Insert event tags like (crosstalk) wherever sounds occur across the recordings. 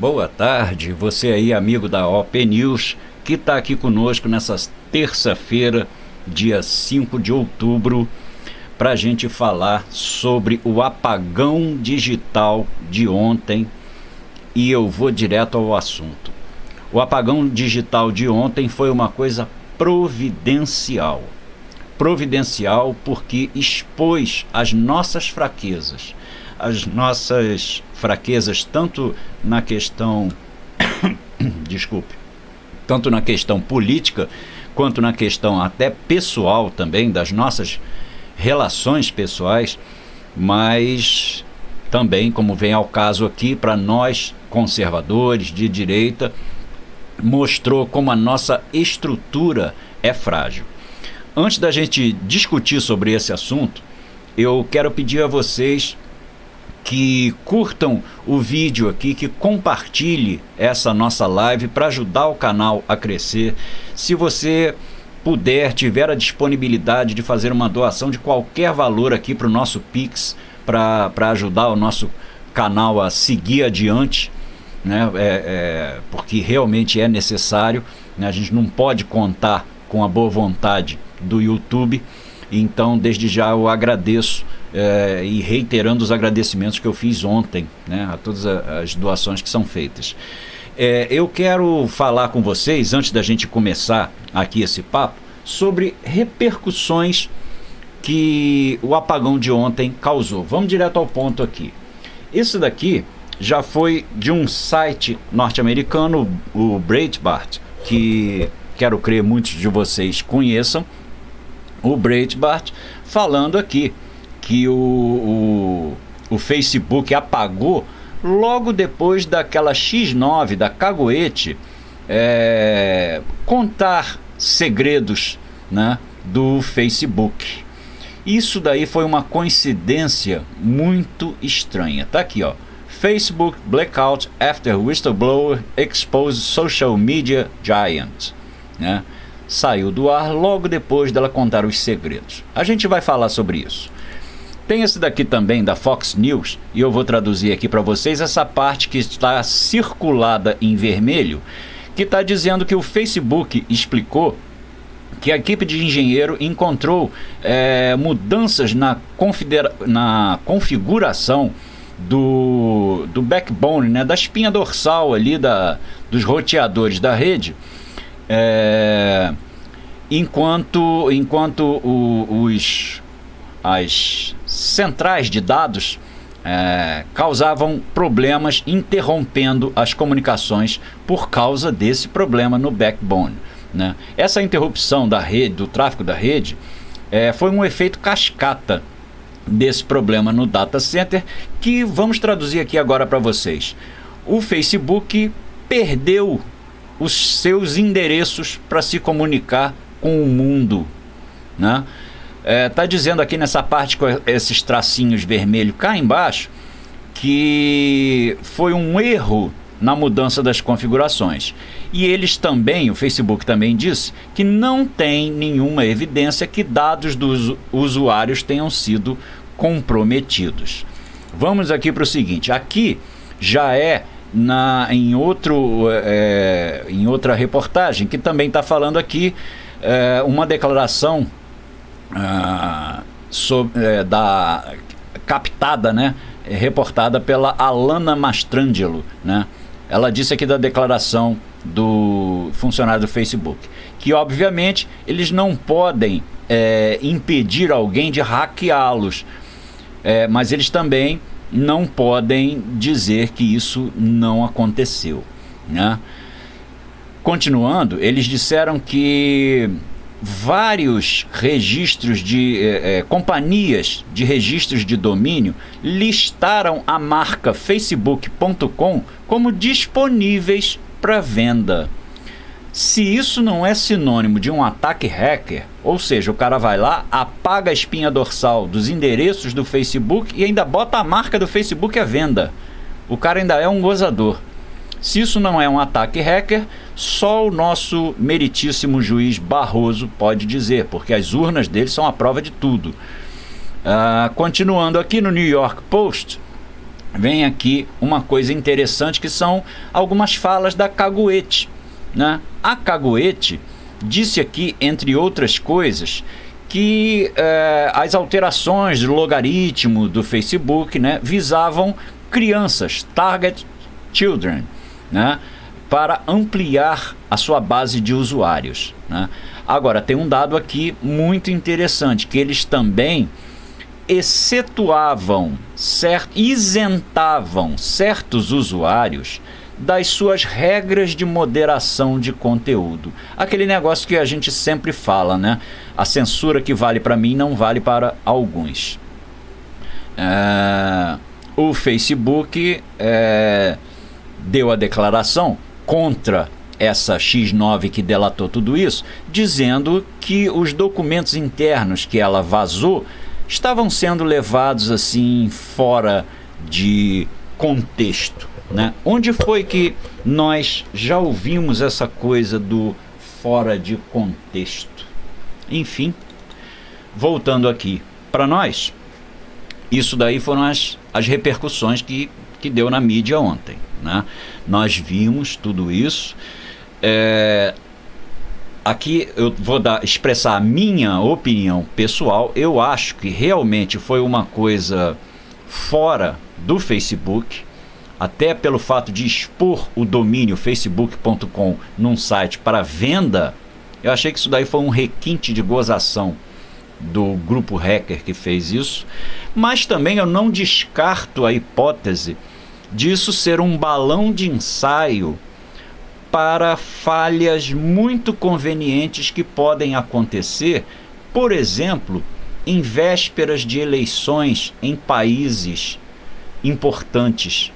Boa tarde, você aí, amigo da OP News, que está aqui conosco nessa terça-feira, dia 5 de outubro, para a gente falar sobre o apagão digital de ontem. E eu vou direto ao assunto. O apagão digital de ontem foi uma coisa providencial. Providencial porque expôs as nossas fraquezas as nossas fraquezas, tanto na questão. (coughs) desculpe. Tanto na questão política, quanto na questão até pessoal também, das nossas relações pessoais, mas também, como vem ao caso aqui, para nós conservadores de direita, mostrou como a nossa estrutura é frágil. Antes da gente discutir sobre esse assunto, eu quero pedir a vocês que curtam o vídeo aqui, que compartilhe essa nossa live para ajudar o canal a crescer. Se você puder, tiver a disponibilidade de fazer uma doação de qualquer valor aqui para o nosso Pix, para ajudar o nosso canal a seguir adiante, né? É, é, porque realmente é necessário. Né? A gente não pode contar com a boa vontade do YouTube. Então, desde já eu agradeço é, e reiterando os agradecimentos que eu fiz ontem né, a todas as doações que são feitas. É, eu quero falar com vocês, antes da gente começar aqui esse papo, sobre repercussões que o apagão de ontem causou. Vamos direto ao ponto aqui. Isso daqui já foi de um site norte-americano, o Breitbart, que quero crer muitos de vocês conheçam, o Breitbart, falando aqui que o, o, o Facebook apagou logo depois daquela X9, da Cagoete, é, contar segredos né, do Facebook. Isso daí foi uma coincidência muito estranha. Tá aqui, ó. Facebook blackout after whistleblower exposes social media giant. Né? Saiu do ar logo depois dela contar os segredos. A gente vai falar sobre isso. Tem esse daqui também da Fox News, e eu vou traduzir aqui para vocês essa parte que está circulada em vermelho, que está dizendo que o Facebook explicou que a equipe de engenheiro encontrou é, mudanças na, na configuração do, do backbone, né, da espinha dorsal ali da, dos roteadores da rede, é, enquanto, enquanto o, os, as centrais de dados é, causavam problemas interrompendo as comunicações por causa desse problema no backbone. Né? Essa interrupção da rede, do tráfego da rede, é, foi um efeito cascata desse problema no data center que vamos traduzir aqui agora para vocês. O Facebook perdeu os seus endereços para se comunicar com o mundo. Né? É, dizendo aqui nessa parte com esses tracinhos vermelhos cá embaixo que foi um erro na mudança das configurações. E eles também, o Facebook também disse, que não tem nenhuma evidência que dados dos usuários tenham sido comprometidos. Vamos aqui para o seguinte: aqui já é na, em, outro, é, em outra reportagem que também está falando aqui é, uma declaração ah, sobre, é, da captada, né, reportada pela Alana Mastrangelo, né? Ela disse aqui da declaração do funcionário do Facebook que obviamente eles não podem é, impedir alguém de hackeá-los, é, mas eles também não podem dizer que isso não aconteceu, né? Continuando, eles disseram que vários registros de eh, eh, companhias de registros de domínio listaram a marca facebook.com como disponíveis para venda. Se isso não é sinônimo de um ataque hacker, ou seja, o cara vai lá, apaga a espinha dorsal dos endereços do Facebook e ainda bota a marca do Facebook à venda. O cara ainda é um gozador. Se isso não é um ataque hacker, só o nosso meritíssimo juiz Barroso pode dizer, porque as urnas dele são a prova de tudo. Uh, continuando aqui no New York Post, vem aqui uma coisa interessante que são algumas falas da Caguete. Né? A Caguete disse aqui, entre outras coisas, que eh, as alterações do logaritmo do Facebook né, visavam crianças, target children, né, para ampliar a sua base de usuários. Né. Agora, tem um dado aqui muito interessante, que eles também excetuavam, cert, isentavam certos usuários das suas regras de moderação de conteúdo. Aquele negócio que a gente sempre fala, né? A censura que vale para mim não vale para alguns. É, o Facebook é, deu a declaração contra essa X9 que delatou tudo isso, dizendo que os documentos internos que ela vazou estavam sendo levados assim fora de contexto. Né? Onde foi que nós já ouvimos essa coisa do fora de contexto? Enfim, voltando aqui para nós, isso daí foram as, as repercussões que, que deu na mídia ontem. Né? Nós vimos tudo isso. É, aqui eu vou dar, expressar a minha opinião pessoal. Eu acho que realmente foi uma coisa fora do Facebook até pelo fato de expor o domínio facebook.com num site para venda, eu achei que isso daí foi um requinte de gozação do grupo hacker que fez isso, mas também eu não descarto a hipótese disso ser um balão de ensaio para falhas muito convenientes que podem acontecer, por exemplo, em vésperas de eleições em países importantes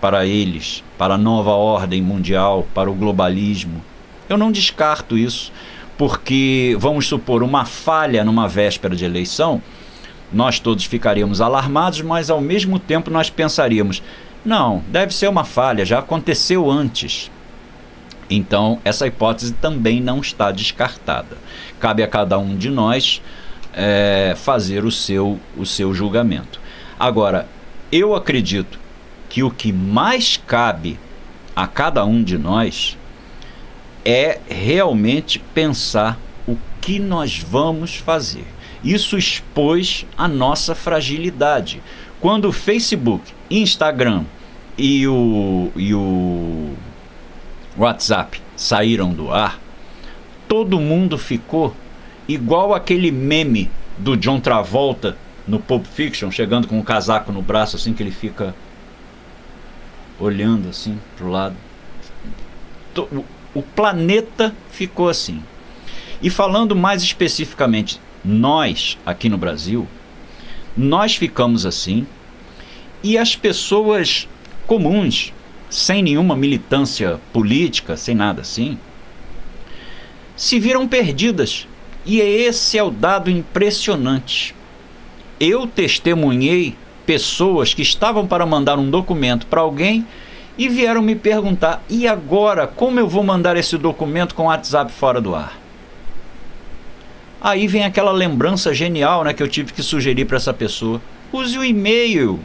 para eles, para a nova ordem mundial, para o globalismo. Eu não descarto isso, porque vamos supor uma falha numa véspera de eleição, nós todos ficaríamos alarmados, mas ao mesmo tempo nós pensaríamos: não, deve ser uma falha, já aconteceu antes. Então, essa hipótese também não está descartada. Cabe a cada um de nós é, fazer o seu, o seu julgamento. Agora, eu acredito que o que mais cabe a cada um de nós é realmente pensar o que nós vamos fazer. Isso expôs a nossa fragilidade. Quando o Facebook, Instagram e o, e o WhatsApp saíram do ar, todo mundo ficou igual aquele meme do John Travolta no Pulp Fiction, chegando com um casaco no braço, assim que ele fica olhando assim para o lado. O planeta ficou assim. E falando mais especificamente, nós aqui no Brasil, nós ficamos assim e as pessoas comuns, sem nenhuma militância política, sem nada assim, se viram perdidas. E esse é o dado impressionante. Eu testemunhei pessoas que estavam para mandar um documento para alguém e vieram me perguntar: e agora, como eu vou mandar esse documento com o WhatsApp fora do ar? Aí vem aquela lembrança genial né, que eu tive que sugerir para essa pessoa: use o e-mail.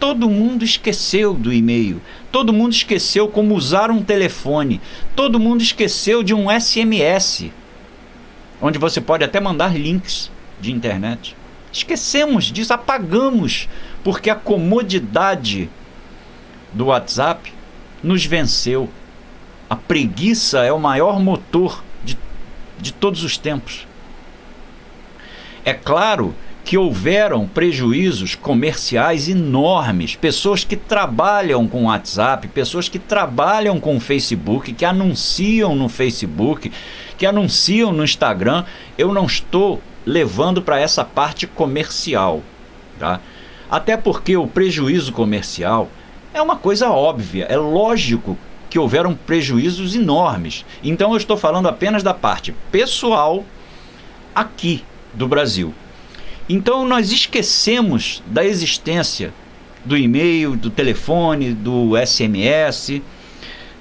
Todo mundo esqueceu do e-mail. Todo mundo esqueceu como usar um telefone. Todo mundo esqueceu de um SMS, onde você pode até mandar links de internet. Esquecemos disso, apagamos, porque a comodidade do WhatsApp nos venceu. A preguiça é o maior motor de, de todos os tempos. É claro que houveram prejuízos comerciais enormes. Pessoas que trabalham com WhatsApp, pessoas que trabalham com Facebook, que anunciam no Facebook, que anunciam no Instagram. Eu não estou levando para essa parte comercial, tá? Até porque o prejuízo comercial é uma coisa óbvia, é lógico que houveram prejuízos enormes. Então eu estou falando apenas da parte pessoal aqui do Brasil. Então nós esquecemos da existência do e-mail, do telefone, do SMS.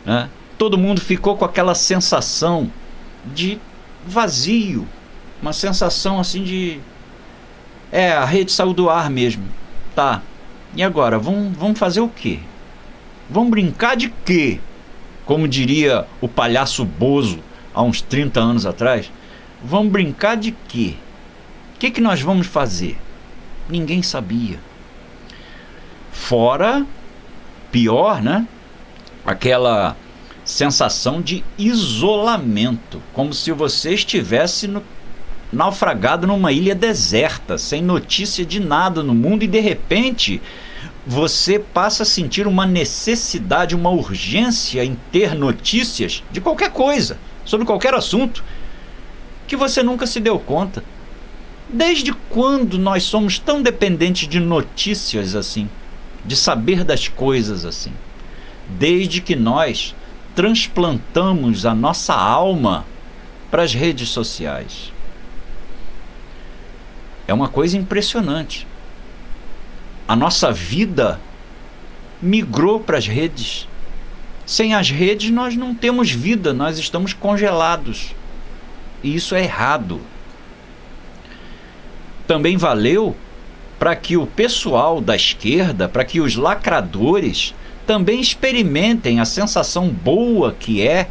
Né? Todo mundo ficou com aquela sensação de vazio, uma sensação assim de. É, a rede saiu do ar mesmo. Tá. E agora? Vamos, vamos fazer o quê? Vamos brincar de quê? Como diria o palhaço Bozo há uns 30 anos atrás. Vamos brincar de quê? O que, que nós vamos fazer? Ninguém sabia. Fora, pior, né? Aquela sensação de isolamento, como se você estivesse no, naufragado numa ilha deserta, sem notícia de nada no mundo e de repente você passa a sentir uma necessidade, uma urgência em ter notícias de qualquer coisa, sobre qualquer assunto, que você nunca se deu conta. Desde quando nós somos tão dependentes de notícias assim, de saber das coisas assim? Desde que nós transplantamos a nossa alma para as redes sociais. É uma coisa impressionante. A nossa vida migrou para as redes. Sem as redes, nós não temos vida, nós estamos congelados. E isso é errado. Também valeu para que o pessoal da esquerda, para que os lacradores também experimentem a sensação boa que é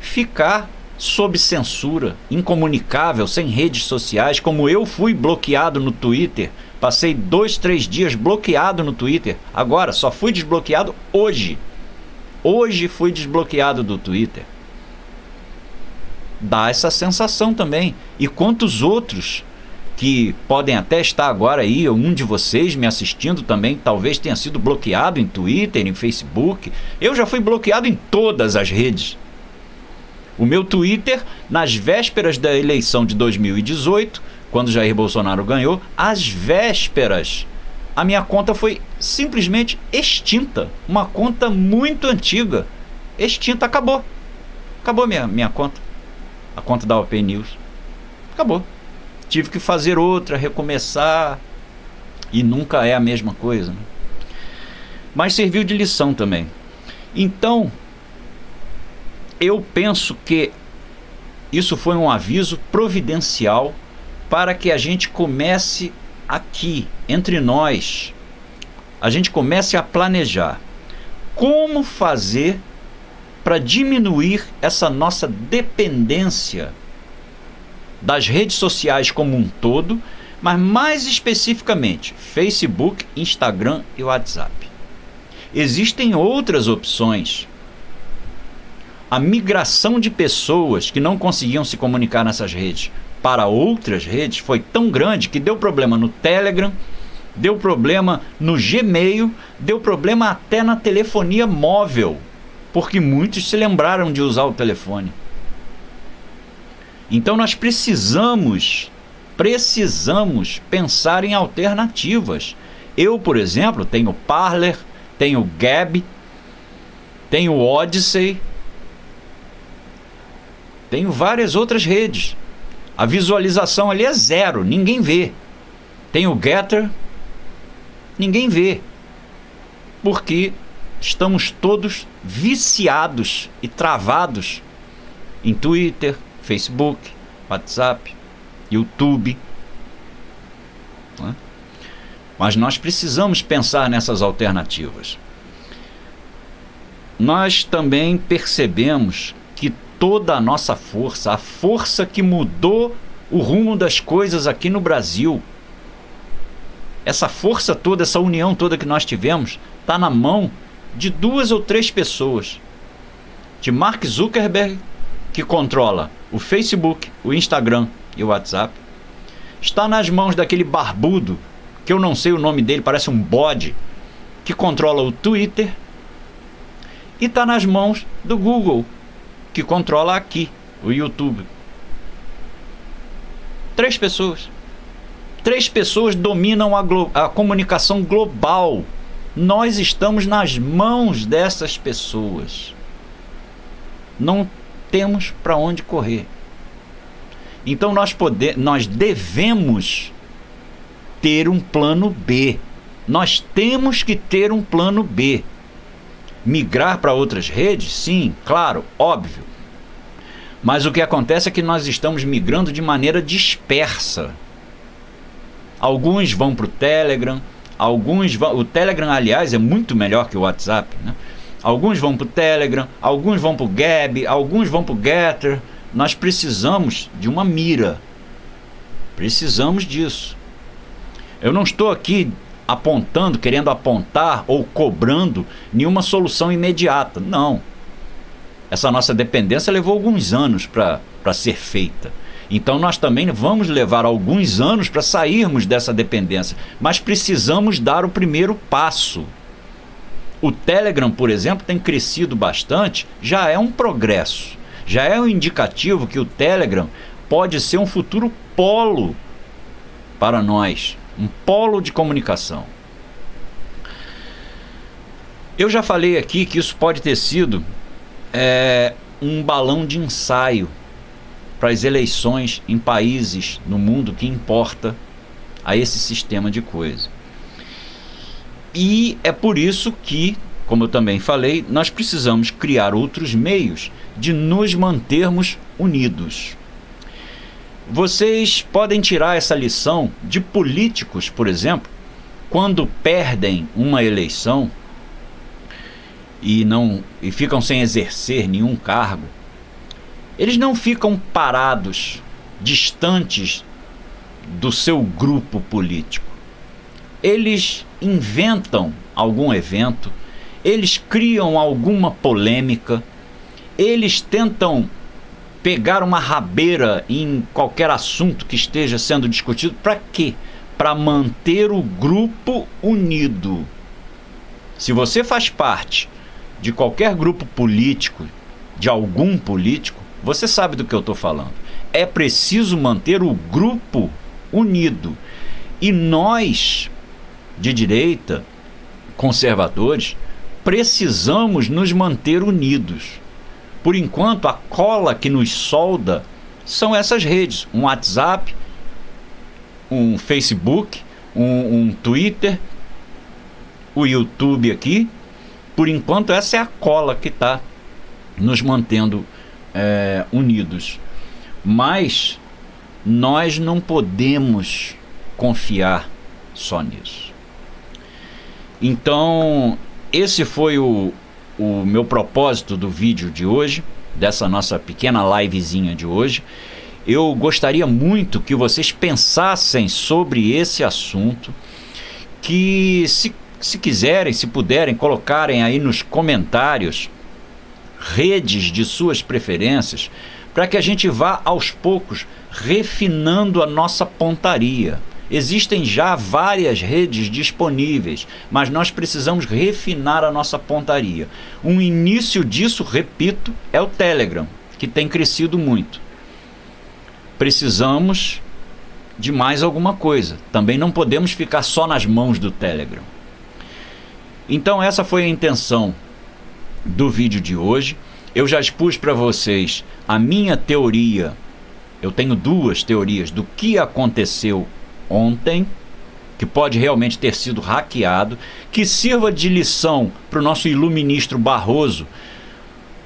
ficar sob censura, incomunicável, sem redes sociais, como eu fui bloqueado no Twitter. Passei dois, três dias bloqueado no Twitter. Agora, só fui desbloqueado hoje. Hoje fui desbloqueado do Twitter. Dá essa sensação também. E quantos outros que podem até estar agora aí, um de vocês me assistindo também, talvez tenha sido bloqueado em Twitter, em Facebook. Eu já fui bloqueado em todas as redes. O meu Twitter, nas vésperas da eleição de 2018, quando Jair Bolsonaro ganhou, às vésperas, a minha conta foi simplesmente extinta. Uma conta muito antiga. Extinta, acabou. Acabou minha, minha conta. A conta da OP News. Acabou tive que fazer outra, recomeçar. E nunca é a mesma coisa. Né? Mas serviu de lição também. Então, eu penso que isso foi um aviso providencial para que a gente comece aqui, entre nós, a gente comece a planejar como fazer para diminuir essa nossa dependência das redes sociais como um todo, mas mais especificamente Facebook, Instagram e WhatsApp. Existem outras opções. A migração de pessoas que não conseguiam se comunicar nessas redes para outras redes foi tão grande que deu problema no Telegram, deu problema no Gmail, deu problema até na telefonia móvel, porque muitos se lembraram de usar o telefone. Então nós precisamos, precisamos pensar em alternativas. Eu, por exemplo, tenho Parler, tenho Gab, tenho Odyssey, tenho várias outras redes. A visualização ali é zero, ninguém vê. Tenho Getter, ninguém vê. Porque estamos todos viciados e travados em Twitter, Facebook, WhatsApp, YouTube. Né? Mas nós precisamos pensar nessas alternativas. Nós também percebemos toda a nossa força, a força que mudou o rumo das coisas aqui no Brasil, essa força toda, essa união toda que nós tivemos, está na mão de duas ou três pessoas. De Mark Zuckerberg, que controla o Facebook, o Instagram e o WhatsApp, está nas mãos daquele barbudo, que eu não sei o nome dele, parece um bode, que controla o Twitter, e está nas mãos do Google, que controla aqui, o YouTube. Três pessoas. Três pessoas dominam a, a comunicação global. Nós estamos nas mãos dessas pessoas. Não temos para onde correr. Então nós, nós devemos ter um plano B. Nós temos que ter um plano B. Migrar para outras redes? Sim, claro, óbvio. Mas o que acontece é que nós estamos migrando de maneira dispersa. Alguns vão para o Telegram, alguns vão. O Telegram, aliás, é muito melhor que o WhatsApp. Né? Alguns vão para o Telegram, alguns vão para o Gab, alguns vão para o Getter. Nós precisamos de uma mira. Precisamos disso. Eu não estou aqui apontando, querendo apontar ou cobrando nenhuma solução imediata. Não. Essa nossa dependência levou alguns anos para ser feita. Então nós também vamos levar alguns anos para sairmos dessa dependência, mas precisamos dar o primeiro passo. O Telegram, por exemplo, tem crescido bastante, já é um progresso, já é um indicativo que o Telegram pode ser um futuro polo para nós, um polo de comunicação. Eu já falei aqui que isso pode ter sido é, um balão de ensaio para as eleições em países no mundo que importa a esse sistema de coisa. E é por isso que, como eu também falei, nós precisamos criar outros meios de nos mantermos unidos. Vocês podem tirar essa lição de políticos, por exemplo, quando perdem uma eleição e não e ficam sem exercer nenhum cargo, eles não ficam parados, distantes do seu grupo político. Eles inventam algum evento, eles criam alguma polêmica, eles tentam pegar uma rabeira em qualquer assunto que esteja sendo discutido. Para quê? Para manter o grupo unido. Se você faz parte de qualquer grupo político, de algum político, você sabe do que eu estou falando. É preciso manter o grupo unido. E nós, de direita, conservadores, precisamos nos manter unidos. Por enquanto, a cola que nos solda são essas redes: um WhatsApp, um Facebook, um, um Twitter, o YouTube aqui. Por enquanto, essa é a cola que está nos mantendo é, unidos. Mas nós não podemos confiar só nisso. Então, esse foi o, o meu propósito do vídeo de hoje, dessa nossa pequena livezinha de hoje. Eu gostaria muito que vocês pensassem sobre esse assunto, que se, se quiserem, se puderem, colocarem aí nos comentários redes de suas preferências, para que a gente vá aos poucos refinando a nossa pontaria. Existem já várias redes disponíveis, mas nós precisamos refinar a nossa pontaria. Um início disso, repito, é o Telegram, que tem crescido muito. Precisamos de mais alguma coisa. Também não podemos ficar só nas mãos do Telegram. Então, essa foi a intenção do vídeo de hoje. Eu já expus para vocês a minha teoria. Eu tenho duas teorias do que aconteceu ontem, que pode realmente ter sido hackeado, que sirva de lição para o nosso iluministro Barroso,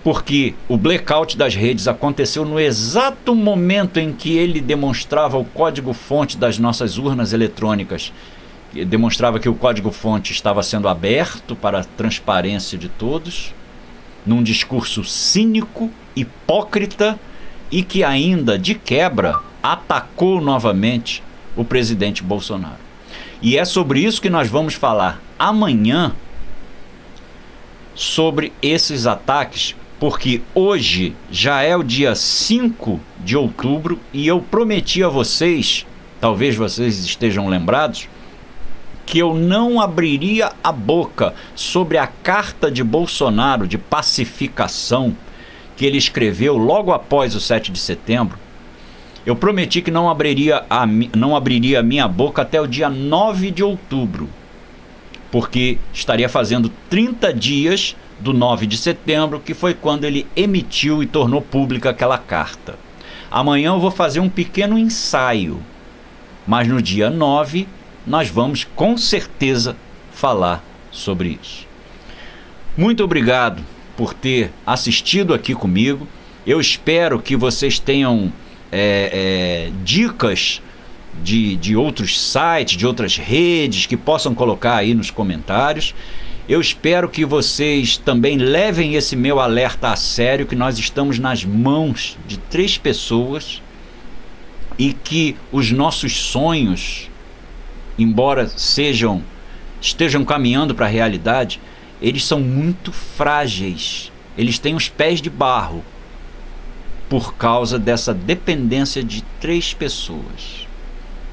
porque o blackout das redes aconteceu no exato momento em que ele demonstrava o código-fonte das nossas urnas eletrônicas. Demonstrava que o código-fonte estava sendo aberto para a transparência de todos num discurso cínico, hipócrita e que ainda, de quebra, atacou novamente o presidente Bolsonaro. E é sobre isso que nós vamos falar amanhã sobre esses ataques, porque hoje já é o dia 5 de outubro e eu prometi a vocês talvez vocês estejam lembrados, que eu não abriria a boca sobre a carta de Bolsonaro de pacificação que ele escreveu logo após o 7 de setembro. Eu prometi que não abriria a, não abriria a minha boca até o dia 9 de outubro, porque estaria fazendo 30 dias do 9 de setembro, que foi quando ele emitiu e tornou pública aquela carta. Amanhã eu vou fazer um pequeno ensaio, mas no dia 9 nós vamos com certeza falar sobre isso. Muito obrigado por ter assistido aqui comigo. Eu espero que vocês tenham é, é, dicas de, de outros sites, de outras redes que possam colocar aí nos comentários. Eu espero que vocês também levem esse meu alerta a sério, que nós estamos nas mãos de três pessoas e que os nossos sonhos embora sejam estejam caminhando para a realidade, eles são muito frágeis. Eles têm os pés de barro por causa dessa dependência de três pessoas.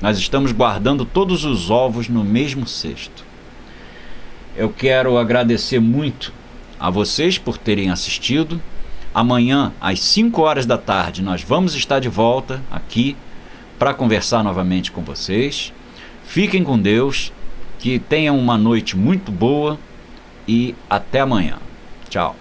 Nós estamos guardando todos os ovos no mesmo cesto. Eu quero agradecer muito a vocês por terem assistido. Amanhã, às 5 horas da tarde, nós vamos estar de volta aqui para conversar novamente com vocês. Fiquem com Deus, que tenham uma noite muito boa e até amanhã. Tchau.